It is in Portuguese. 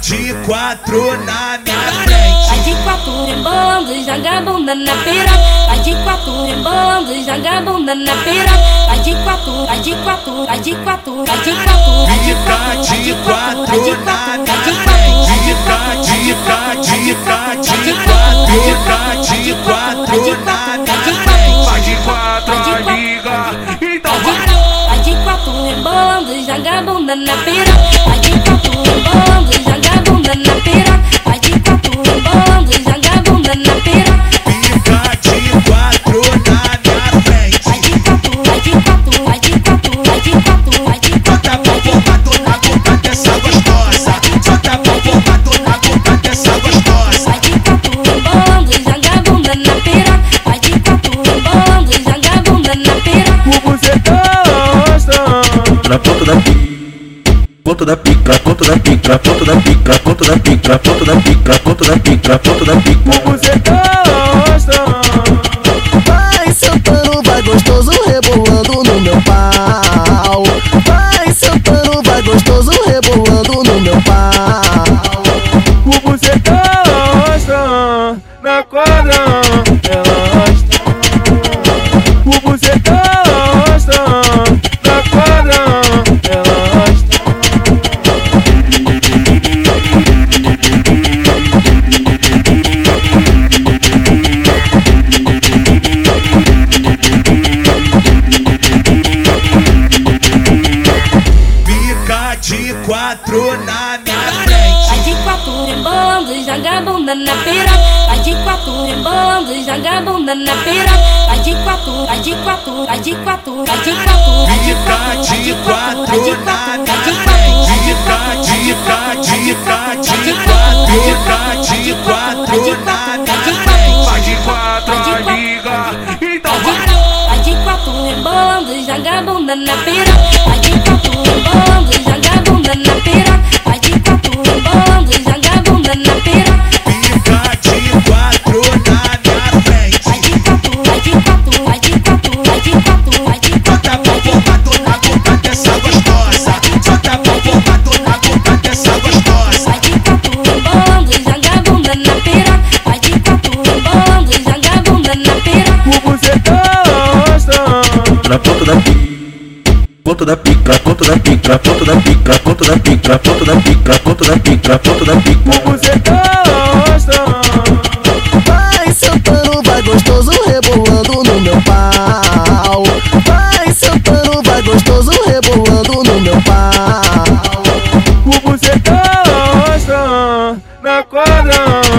De quatro na minha frente. Vai de quatro rebolando, joga a bunda na piroca. Vai de quatro rebolando, joga a bunda na piroca. Vai de quatro, vai de quatro, vai de quatro, vai de quatro. Vai de quatro, vai de quatro, vai de quatro, vai de quatro. Fica, dica, dica, dica, fica de quatro na minha frente. Vai de quatro, liga. Então vai. Vai de quatro rebolando, joga a bunda na piroca. Vai de quatro rebolando, joga a bunda na piroca. Vai de quatro rebolando, joga a bunda na piroca. Fica de quatro na minha frente. Vai de quatro, vai de quatro, vai de quatro, vai de quatro, vai de quatro, vai de fofocado na boca dessa gostosa. Bota fofocado na boca dessa gostosa. Vai de quatro rebolando, joga a bunda na piroca. Vai de quatro rebolando, joga a bunda na piroca. O bucetão na ponta da pica. Ponta da pica, ponta da pica, ponta da pica, ponta da pica, ponta da pica, ponta da pica, ponta da pica. bucetão Vai sentando, vai gostoso, rebolando no meu pau. Vai sentando, vai gostoso, rebolando no meu pau. O bucetão na quadra De quatro na minha frente. Vai de quatro rebolando, joga a bunda na piroca. Vai de quatro rebolando, joga a bunda na piroca. Vai de quatro, vai de quatro, vai de quatro, vai de quatro, vai de quatro, vai de quatro, vai de quatro, vai de quatro. Fica, dica, dica, dica, fica de quatro na minha frente. Vai de quatro, liga Então vai Vai de quatro rebolando, joga a bunda na piroca. Vai de quatro rebolando, Na ponta da pica. Ponta da pica, ponta da pica, ponta da pica, ponta da pica, ponta da pica, ponta da pica, ponta da pica. O bucetão Vai sentando, vai gostoso, rebolando no meu pau. Vai sentando, vai gostoso, rebolando no meu pau. O bucetão na quadra